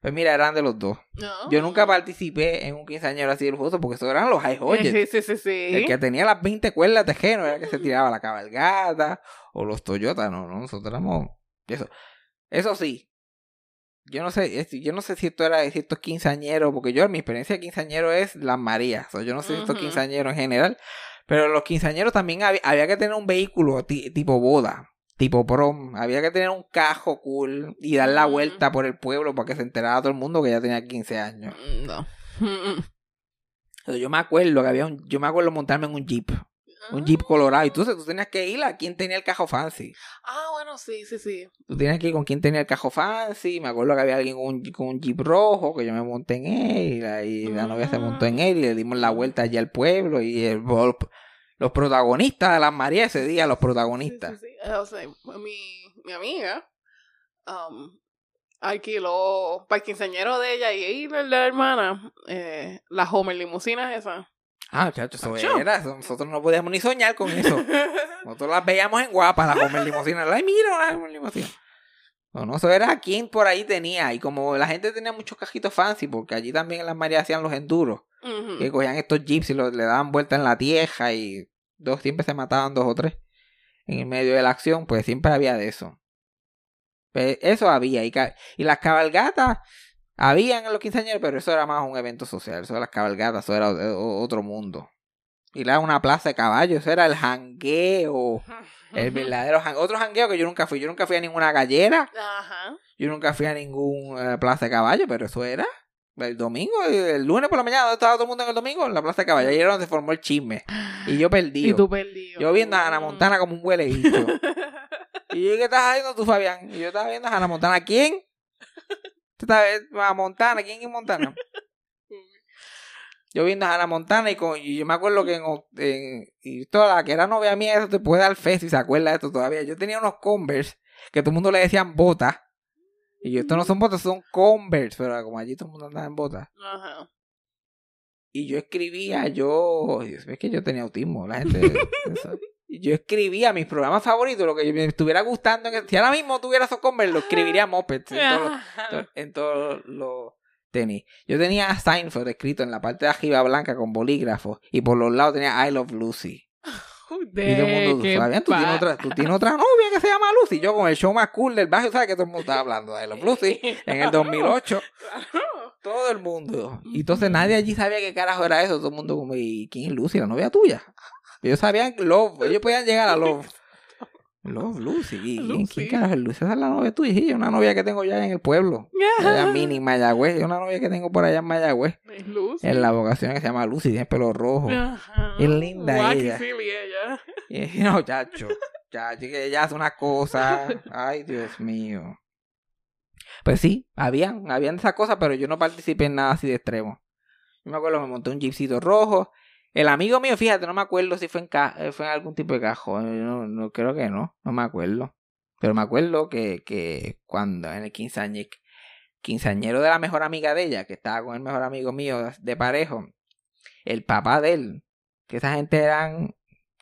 Pues mira, eran de los dos. No. Yo nunca participé en un quinceañero así del justo porque eso eran los high Hodges. Sí, sí, sí, sí. El que tenía las 20 cuerdas de género era el que se tiraba la cabalgata o los Toyota, no, no, nosotros éramos eso. Eso sí. Yo no sé, yo no sé si esto era si esto es quinceañero, porque yo mi experiencia de quinceañero es las Marías. O yo no sé si esto es quinceañero en general, pero los quinceañeros también había, había que tener un vehículo ti- tipo boda, tipo prom, había que tener un cajo cool y dar la Ujú. vuelta por el pueblo para que se enterara todo el mundo que ya tenía 15 años. Mm, No. Yo me acuerdo que había un, yo me acuerdo montarme en un jeep, un jeep colorado. Y tú, tú tenías que ir a quien tenía el cajo fancy. Ah, bueno, sí, sí, sí. Tú tenías que ir con quien tenía el cajo fancy. Me acuerdo que había alguien con un, con un jeep rojo, que yo me monté en él. Y la, y la novia se montó en él y le dimos la vuelta allí al pueblo. Y el, los protagonistas de las Marías ese día, los protagonistas. Sí, sí, sí. O sea, mi, mi amiga um, alquiló para el quinceañero de ella y el de la hermana eh, las Homer limusinas esas. Ah, chacho, eso era. Nosotros no podíamos ni soñar con eso. Nosotros las veíamos en guapa, las Homer Limosina. Ay, mira, una Homer Limosina. No, no, eso era quien por ahí tenía. Y como la gente tenía muchos cajitos fancy, porque allí también en las Marías hacían los enduros, que cogían estos jeeps y los, le daban vuelta en la tieja y dos siempre se mataban dos o tres en el medio de la acción, pues siempre había de eso. Pues eso había. Y, y las cabalgatas habían en los quinceañeros, pero eso era más un evento social. Eso de las cabalgatas, eso era otro mundo. Y era una plaza de caballos, eso era el jangueo. El verdadero jan- Otro jangueo que yo nunca fui. Yo nunca fui a ninguna gallera. Ajá. Yo nunca fui a ningún eh, plaza de caballo, pero eso era. El domingo, el lunes por la mañana, ¿dónde estaba todo el mundo en el domingo? En la plaza de caballo. Ahí era donde se formó el chisme. Y yo perdí. Y tú perdido. Yo viendo a Ana Montana como un huele. Y yo, ¿qué estás haciendo tú, Fabián? Y yo estaba viendo a Ana Montana. ¿Quién? ¿Tú estás viendo a Montana? ¿Quién es Montana? Yo viendo a Ana Montana y, con, y yo me acuerdo que en, en- y toda la que era novia mía, eso te puede dar fe si se acuerda de esto todavía. Yo tenía unos Converse que todo el mundo le decían botas. Y yo, estos no son botas, son Converse, pero como allí todo el mundo andaba en botas. Ajá. Y yo escribía, yo, Dios, es que yo tenía autismo, la gente, yo escribía mis programas favoritos, lo que me estuviera gustando. si ahora mismo tuviera esos Converse, lo escribiría Mopeds en todos los- to- en todos los tenis. Yo tenía a Seinfeld escrito en la parte de arriba blanca con bolígrafo y por los lados tenía I Love Lucy. Y todo el mundo, Fabián, ¿tú tienes, otra, tú tienes otra novia que se llama Lucy. Yo con el show más cool del barrio, ¿sabes que todo el mundo estaba hablando de I Love Lucy? En el 2008. Claro. Todo el mundo. Y entonces nadie allí sabía qué carajo era eso. Todo el mundo como, ¿y quién es Lucy? La novia tuya. Ellos sabían Love. Ellos podían llegar a Love. Love, Lucy. ¿Y quién, quién carajo es Lucy? Esa es la novia tuya. Sí, una novia que tengo ya en el pueblo. Allá mini en Mayagüez. Una novia que tengo por allá en Mayagüez. Es Lucy. En la vocación que se llama Lucy. Tiene pelo rojo. Ajá. Es linda Wacky ella. silly ella. Y no, chacho. Chacho, que ella hace una cosa. Ay, Dios mío. Pues sí, habían, habían esas cosas, pero yo no participé en nada así de extremo. Yo me acuerdo, me monté un jeepcito rojo. El amigo mío, fíjate, no me acuerdo si fue en, ca- eh, fue en algún tipo de cajón. No, no creo que no, no me acuerdo. Pero me acuerdo que, que cuando en el quinceañero, quinceañero de la mejor amiga de ella, que estaba con el mejor amigo mío de parejo, el papá de él, que esa gente eran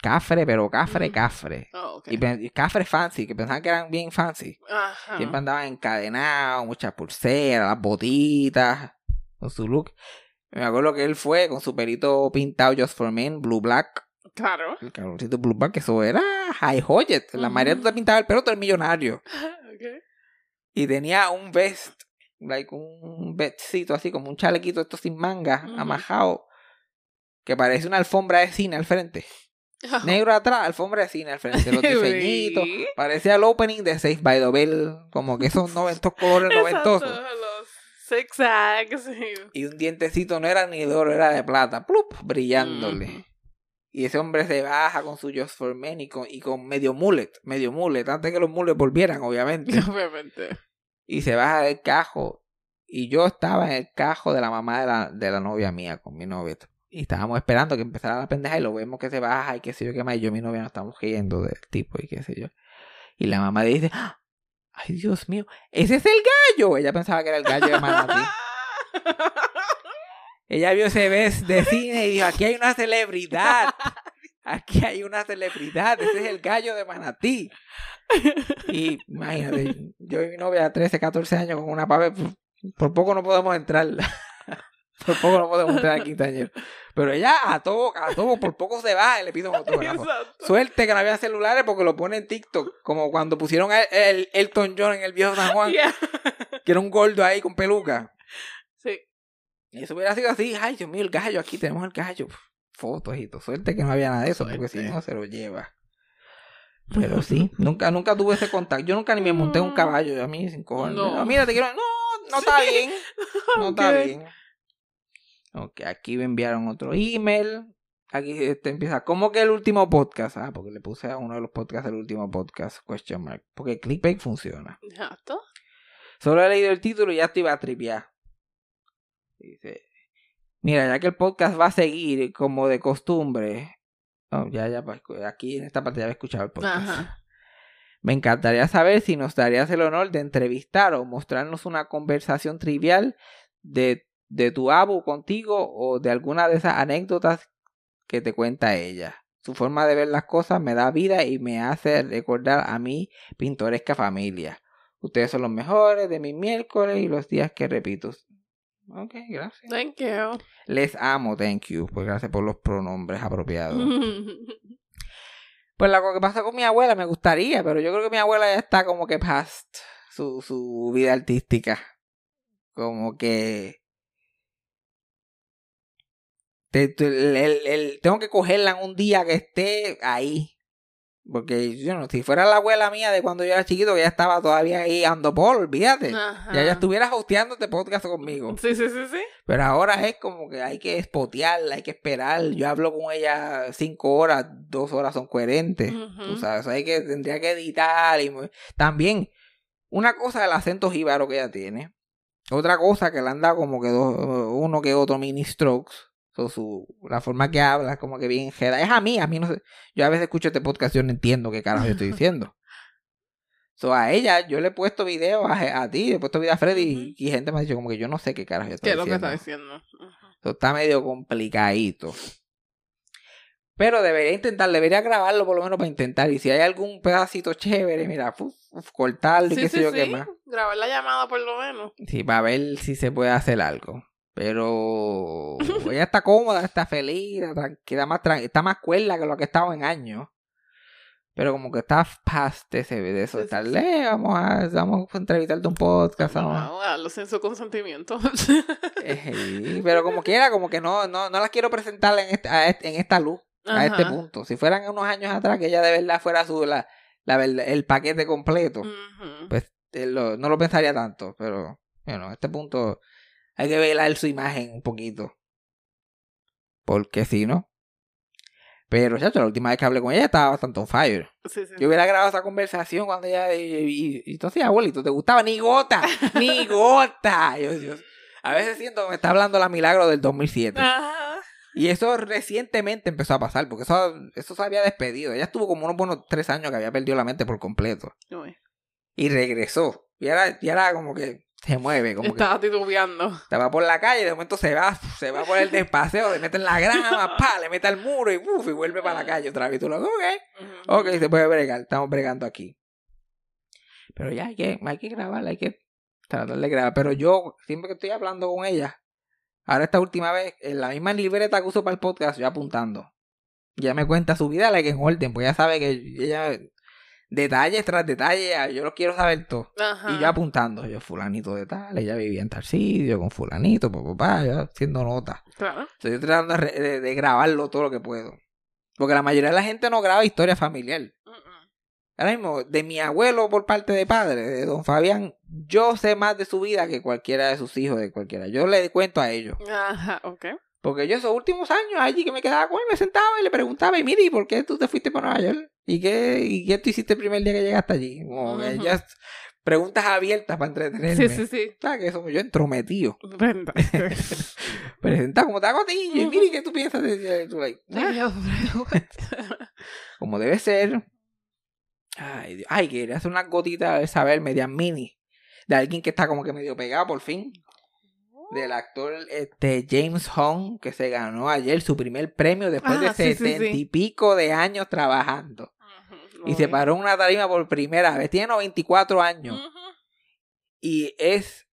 cafre, pero cafre, Ujú. cafre. Oh. Y, y cafre fancy, que pensaban que eran bien fancy. Ajá. Siempre andaban encadenados, muchas pulseras, las botitas, con su look. Me acuerdo que él fue con su pelito pintado Just for Men, Blue Black. Claro. El calorcito Blue Black, que eso era high Hoyet. La. María tú te pintaba el pelo, tú eres millonario. Y tenía un vest, like un vestcito así, como un chalequito esto sin manga, Ujú. amajado, que parece una alfombra de cine al frente. Negro atrás, alfombra de cine al frente, los diseñitos. Parecía el opening de Safe by the Bell, como que esos noventos colores noventosos. Zigzags. y- Y un dientecito no era ni de oro, era de plata, plup, brillándole. Y ese hombre se baja con su Just for Men y con, y con medio mullet, medio mullet, antes que los mullets volvieran, obviamente. Obviamente. y se baja del cajo. Y yo estaba en el cajo de la mamá de la, de la novia mía, con mi novia. Y estábamos esperando que empezara la pendeja y lo vemos que se baja y qué sé yo qué más. Y yo y mi novia nos estamos riendo del tipo y qué sé yo. Y la mamá dice, "¡Ah! Ay Dios mío, ese es el gallo. Ella pensaba que era el gallo de Manatí. Ella vio ese vez de cine y dijo, aquí hay una celebridad. Aquí hay una celebridad. Ese es el gallo de Manatí. Y imagínate, yo y mi novia de 13, 14 años con una pave, por, por poco no podemos entrar. por poco no podemos entrar al quintañero. Pero ella a todo, a todo, por poco se y le pido un autógrafo. Exacto. Suerte que no había celulares porque lo pone en TikTok, como cuando pusieron a el, Elton John en el viejo San Juan, Yeah. que era un gordo ahí con peluca. Sí. Y eso hubiera sido así, ay Dios mío, el gallo, aquí tenemos el gallo. Fotos y todo. Suerte que no había nada de eso, porque si no se lo lleva. Pero sí, nunca, nunca tuve ese contacto. Yo nunca ni me monté un caballo, yo a mí sin cojones. No. No, mira, te quiero. No, no está Sí. bien. No está bien. Ok, aquí me enviaron otro email. Aquí este empieza. ¿Cómo que el último podcast? Ah, porque le puse a uno de los podcasts el último podcast, question mark. Porque clickbait funciona. Exacto. Solo he leído el título y ya estoy a tripear. Dice, mira, ya que el podcast va a seguir como de costumbre. Oh, ya, ya, pues, aquí en esta parte ya había escuchado el podcast. Ajá. Me encantaría saber si nos darías el honor de entrevistar o mostrarnos una conversación trivial de, de tu abu contigo o de alguna de esas anécdotas que te cuenta ella. Su forma de ver las cosas me da vida y me hace recordar a mi pintoresca familia. Ustedes son los mejores de mis miércoles y los días que repito. Ok, gracias. Thank you. Les amo, thank you. Pues gracias por los pronombres apropiados. Pues lo que pasa con mi abuela me gustaría, pero yo creo que mi abuela ya está como que past su, su vida artística. Como que... te- te- el- el- el- tengo que cogerla en un día que esté ahí. Porque yo no, si fuera la abuela mía de cuando yo era chiquito, que ya estaba todavía ahí ando por, olvídate. Ajá. Ya ya estuviera hosteando este podcast conmigo. Sí, sí, sí, sí. Pero ahora es como que hay que espotearla, hay que esperar. Yo hablo con ella cinco horas, dos horas son coherentes. Ujú. Tú sabes, hay que, tendría que editar. y También, una cosa el acento jíbaro que ella tiene. Otra cosa que le han dado como que dos, uno que otro mini strokes. So, su, la forma que habla es como que bien jeda. Es a mí, a mí no sé. Yo a veces escucho este podcast y yo no entiendo qué carajo yo estoy diciendo. So, a ella, yo le he puesto videos a, a ti, le he puesto videos a Freddy y, y gente me ha dicho como que yo no sé qué carajo yo estoy ¿Qué es lo que diciendo. está diciendo? Está medio complicadito. Pero debería intentar, debería grabarlo por lo menos para intentar. Y si hay algún pedacito chévere, mira, uf, uf, cortarlo y Sí, qué sí, sé yo qué sí. más. Grabar la llamada por lo menos. Sí, para ver si se puede hacer algo. Pero ella está cómoda, está feliz, está tranquila, más tran- está más cuerda que lo que estaba en años. Pero como que está past ese de eso. Sí, de estar, sí, sí. "Eh, vamos a, vamos a entrevistarte un podcast. vamos a-". No, hazlo sin su consentimiento. Eh, pero como quiera, como que no, no, no las quiero presentar en, a este- en esta luz, a este punto. Si fueran unos años atrás, que ella de verdad fuera su, la, la verdad- el paquete completo, pues eh, lo- no lo pensaría tanto. Pero, bueno, a este punto hay que velar su imagen un poquito. Porque si no. Pero, chacho, la última vez que hablé con ella estaba bastante on fire. Sí, sí. Yo hubiera grabado esa conversación cuando ella. Y, y- y entonces, abuelito, ¿te gustaba? Ni gota, ni gota. Yo. A veces siento que me está hablando la milagro del 2007. Ajá. Y eso recientemente empezó a pasar, porque eso, eso se había despedido. Ella estuvo como unos buenos tres años que había perdido la mente por completo. Uy. Y regresó. Y ahora, y ahora como que se mueve, como que Estaba titubeando. estaba por la calle, de momento se va, se va por el despaseo, le mete en la grama, pa, le mete al muro y, uf, y vuelve para la calle otra vez. Y tú lo, ok, ok, se puede bregar, estamos bregando aquí. Pero ya hay que, hay que grabar, hay que tratar de grabar. Pero yo, siempre que estoy hablando con ella, ahora esta última vez, en la misma libreta que uso para el podcast, yo apuntando. Ya me cuenta su vida, la que en orden, pues ya sabe que ella, detalles tras detalles, yo lo quiero saber todo. Ajá. Y yo apuntando, yo fulanito de tal, ella vivía en tal sitio, con fulanito, papá, yo haciendo notas. Claro. Estoy tratando de, de- grabarlo todo lo que puedo. Porque la mayoría de la gente no graba historia familiar. Ahora mismo, de mi abuelo por parte de padre, de don Fabián, yo sé más de su vida que cualquiera de sus hijos, de cualquiera. Yo le cuento a ellos. Ajá, ok. Porque yo esos últimos años allí que me quedaba con él, me sentaba y le preguntaba, y mire, ¿y por qué tú te fuiste para Nueva York? ¿Y qué, ¿Y qué tú hiciste el primer día que llegaste allí? Como que ya preguntas abiertas para entretenerme. Sí, sí, sí. ¿Sabes que somos yo entrometido? Presenta como te hago y mire, ¿qué tú piensas de tú, like. Como debe ser. Ay, Dios. Ay, quería hacer unas gotitas de saber media mini. De alguien que está como que medio pegado por fin. Del actor este, James Hong, que se ganó ayer su primer premio después de Ah, sí, sí, setenta sí. y pico de años trabajando. Y se paró en una tarima por primera vez. Tiene 94 años. Y es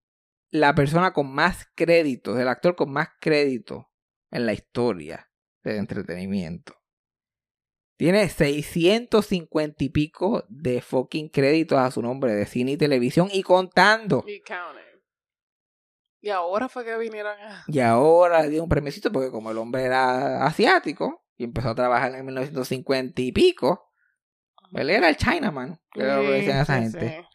la persona con más créditos, el actor con más créditos en la historia del entretenimiento. Tiene 650 y pico de fucking créditos a su nombre de cine y televisión y contando. Y counting. Y ahora fue que vinieron a... Y ahora le dio un premiecito porque como el hombre era asiático y empezó a trabajar en 1950 y pico, él era el Chinaman, que era lo que decían a esa Sí, gente.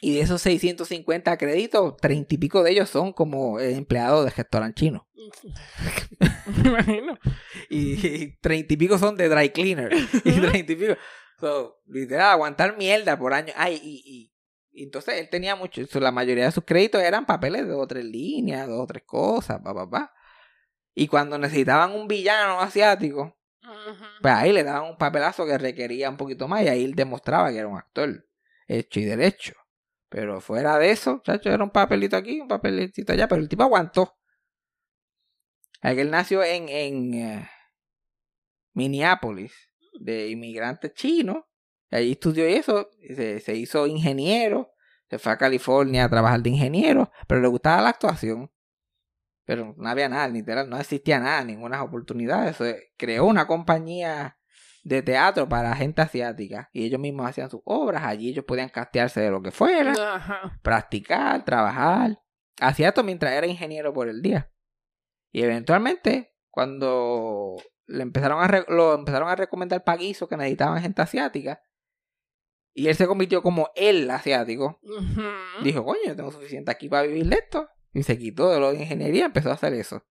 Y de esos 650 créditos, 30 y pico de ellos son como empleados de restaurante chino. Me imagino. Y, 30 y pico son de dry cleaner. Y 30 y pico. So, literal, aguantar mierda por año. Ay, y, y, y entonces él tenía mucho. la mayoría de sus créditos eran papeles de dos o tres líneas, dos o tres cosas, pa, pa, pa. Y cuando necesitaban un villano asiático, pues ahí le daban un papelazo que requería un poquito más y ahí él demostraba que era un actor hecho y derecho. Pero fuera de eso, chacho, era un papelito aquí, un papelito allá, pero el tipo aguantó. Él nació en, en eh, Minneapolis, de inmigrantes chinos. Allí estudió eso, se, se hizo ingeniero, se fue a California a trabajar de ingeniero, pero le gustaba la actuación. Pero no había nada, literal, no existía nada, ninguna oportunidad. Eso, creó una compañía de teatro para gente asiática y ellos mismos hacían sus obras. Allí ellos podían castearse de lo que fuera, Ajá. practicar, trabajar. Hacía esto mientras era ingeniero por el día. Y eventualmente, cuando le empezaron a lo empezaron a recomendar paguisos que necesitaban gente asiática, y él se convirtió como el asiático, dijo, coño, yo tengo suficiente aquí para vivir de esto. Y se quitó de lo de ingeniería, empezó a hacer eso.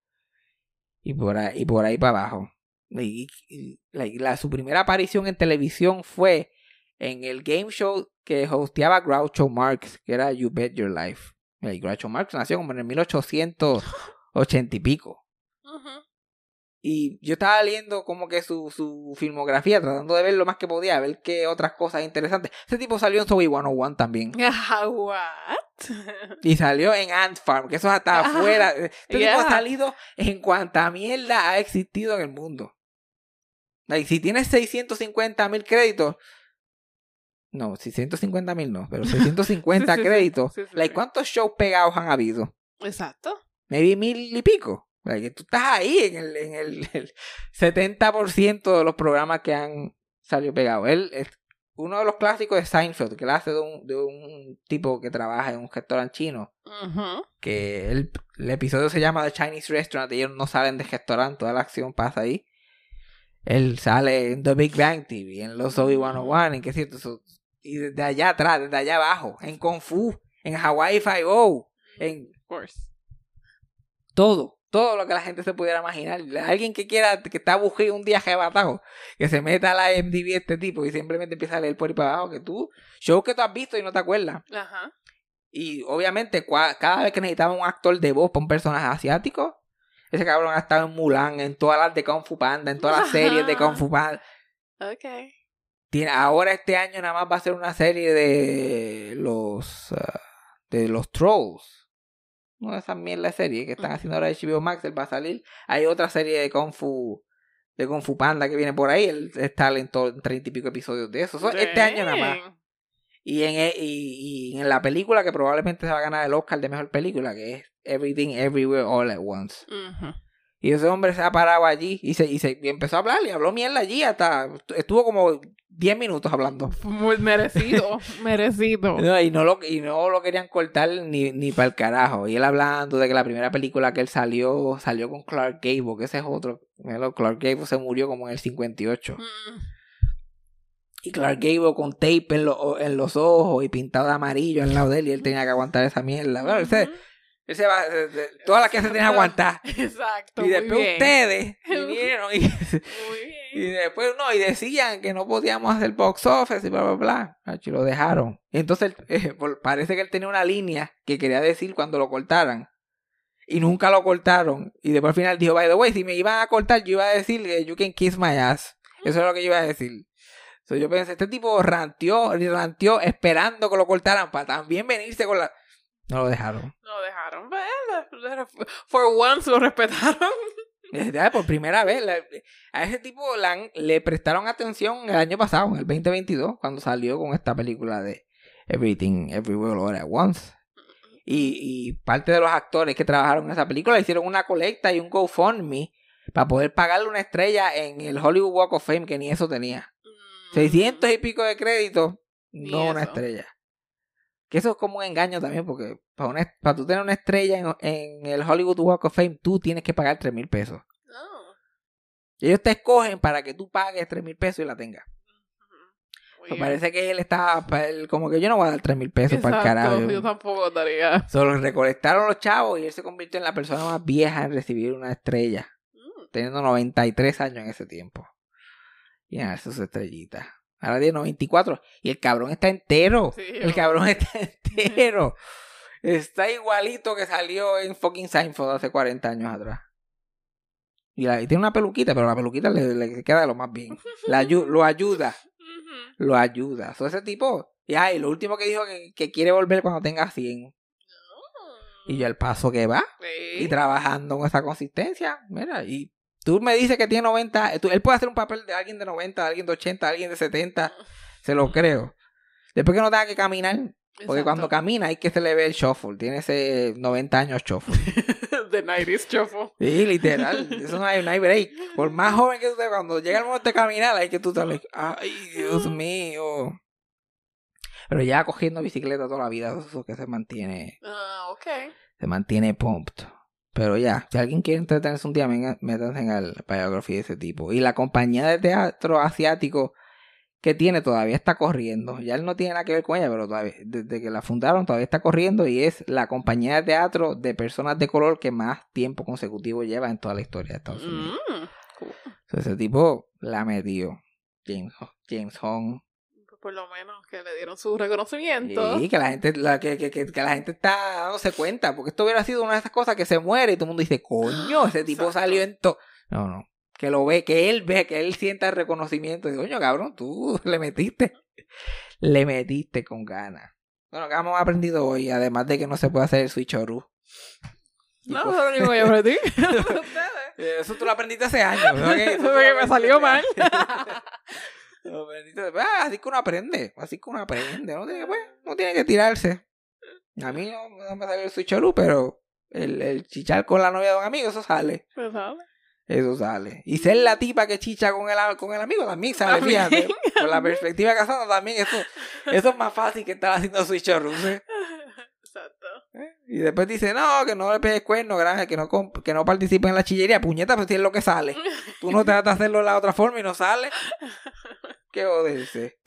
Y por ahí, y por ahí para abajo. Y, y la, la- su primera aparición en televisión fue en el game show que hosteaba Groucho Marx, que era You Bet Your Life. Y Groucho Marx nació como en el 1880 y pico. Y yo estaba leyendo como que su, su filmografía, tratando de ver lo más que podía, ver qué otras cosas interesantes. Ese tipo salió en Zoe 101 también. Ah, What? Y salió en Ant Farm, que eso hasta Ah, afuera. Este tipo yeah. ha salido en cuanta mierda ha existido en el mundo. Like, si tienes 650 mil créditos. No, 650 mil no, pero 650 Sí, créditos. Sí, sí, like. ¿Cuántos shows pegados han habido? Exacto. Maybe mil y pico. Like, tú estás ahí en el, en el, el 70% de los programas que han salido pegados. Él es uno de los clásicos de Seinfeld, que él hace de un, de un tipo que trabaja en un restaurante chino que el, el episodio se llama The Chinese Restaurant, ellos no salen del restaurante, toda la acción pasa ahí. Él sale en The Big Bang TV, en Los Zoe 101, en qué cierto, y desde allá atrás, desde allá abajo, en Kung Fu, en Hawaii Five-O, en Of course. todo, todo lo que la gente se pudiera imaginar. Alguien que quiera, que está buscando un día arrebatado, que se meta a la MTV este tipo y simplemente empieza a leer por ahí para abajo, que tú, show que tú has visto y no te acuerdas. Ajá. Y obviamente, cada vez que necesitaba un actor de voz para un personaje asiático, ese cabrón ha estado en Mulan, en todas las de Kung Fu Panda, en todas las series de Kung Fu Panda. Okay. Tiene, ahora este año nada más va a ser una serie de los ah, de los trolls. No de esas mierda de serie que están haciendo ahora HBO Max, él va a salir. Hay otra serie de Kung Fu de Kung Fu Panda que viene por ahí, él está en treinta y pico episodios de eso. So, este año nada más. Y en, e- y, y en la película que probablemente se va a ganar el Oscar de mejor película, que es Everything Everywhere All at Once. Ujú. Y ese hombre se ha parado allí y, se, y, se, y empezó a hablar y habló mierda allí hasta... Estuvo como 10 minutos hablando. Muy merecido, merecido. No, y, no lo, y no lo querían cortar ni, ni para el carajo. Y él hablando de que la primera película que él salió, salió con Clark Gable, que ese es otro. Míralo, Clark Gable se murió como en el 58. Mm. Y Clark Gable con tape en, lo- en los ojos y pintado de amarillo al lado de él y él tenía que aguantar esa mierda. Bueno, se, Ujú. él se va, todas las que se tenía que aguantar. Exacto. Y después bien. ustedes vinieron y, y después no, y decían que no podíamos hacer box office y bla, bla, bla. Y lo dejaron. Entonces eh, parece que él tenía una línea que quería decir cuando lo cortaran. Y nunca lo cortaron. Y después al final dijo, by the way, si me iban a cortar, yo iba a decir que you can kiss my ass. Eso es lo que yo iba a decir. So, yo pensé, este tipo ranteó, ranteó esperando que lo cortaran para también venirse con la... No lo dejaron. Lo dejaron. Bueno, For once lo respetaron. Ya, Por primera vez, a ese tipo le prestaron atención el año pasado, en el 2022, cuando salió con esta película de Everything, Everywhere, All at Once. Y, y parte de los actores que trabajaron en esa película hicieron una colecta y un GoFundMe para poder pagarle una estrella en el Hollywood Walk of Fame, que ni eso tenía. 600 y pico de crédito, no una estrella. Que eso es como un engaño también, porque para, una, para tú tener una estrella en, en el Hollywood Walk of Fame, tú tienes que pagar 3 mil pesos. Oh. Ellos te escogen para que tú pagues 3 mil pesos y la tengas. Muy Me parece que él él como que yo no voy a dar 3 mil pesos para el carajo. Yo tampoco daría. Solo recolectaron los chavos y él se convirtió en la persona más vieja en recibir una estrella, Mm. teniendo 93 años en ese tiempo. Y a sus estrellitas. Ahora tiene 94 y el cabrón está entero. Sí, el cabrón está entero. Está igualito que salió en fucking Seinfeld hace 40 años atrás. Y, la- y tiene una peluquita, pero la peluquita le, le queda de lo más bien. La lo ayuda. Lo ayuda. So, ese tipo. Y ay, lo último que dijo que, que quiere volver cuando tenga 100. Y yo el paso que va. Sí. Y trabajando con esa consistencia. Mira, y tú me dices que tiene 90. tú- él puede hacer un papel de alguien de 90, de alguien de 80, de alguien de 70. Se lo creo. Después que no tenga que caminar. Porque Exacto. cuando camina hay que se le ve el shuffle. Tiene ese 90 años shuffle. The 90s chofo. Sí, literal. Eso no hay, no hay break. Por más joven que tú estés, cuando llega el momento de caminar, hay que tú like, ay, Dios mío. Pero ya cogiendo bicicleta toda la vida, eso que se mantiene, Ah, ok. se mantiene pumped. Pero ya, si alguien quiere entretenerse un día, métanse en el biography de ese tipo. Y la compañía de teatro asiático que tiene todavía está corriendo. Ya él no tiene nada que ver con ella, pero todavía, desde que la fundaron todavía está corriendo y es la compañía de teatro de personas de color que más tiempo consecutivo lleva en toda la historia de Estados Unidos. Mm, cool. Ese tipo la metió. James, James Hong. Por lo menos que le dieron su reconocimiento. Y que la gente, la, que, que, que, que la gente está dándose cuenta, porque esto hubiera sido una de esas cosas que se muere y todo el mundo dice, coño, ese tipo Exacto. salió en todo. No, no. Que lo ve, que él ve, que él sienta el reconocimiento. Y coño, cabrón, tú le metiste. Le metiste con ganas. Bueno, ¿qué hemos aprendido hoy? Además de que no se puede hacer el switch oru. No, eso es lo único que yo aprendí. Eso tú lo aprendiste hace años. ¿no? Eso Porque me salió mal. Ah, así que uno aprende. Así que uno aprende. No tiene, pues, no tiene que tirarse. A mí no, no me salió el switcheroo, pero el, el chichar con la novia de un amigo, eso sale. Pues, ¿sabes? Eso sale. Y ser la tipa que chicha con el, con el amigo también sale, También. fíjate. Con la perspectiva casada también, eso, eso es más fácil que estar haciendo. ¿sí? Exacto. Y después dice, no, que no le pegues cuerno, grande, que no, que no participe en la chillería. Puñeta, pues si es lo que sale. Tú no tratas de hacerlo de la otra forma y no sale. ¿Qué vos decís? Eh?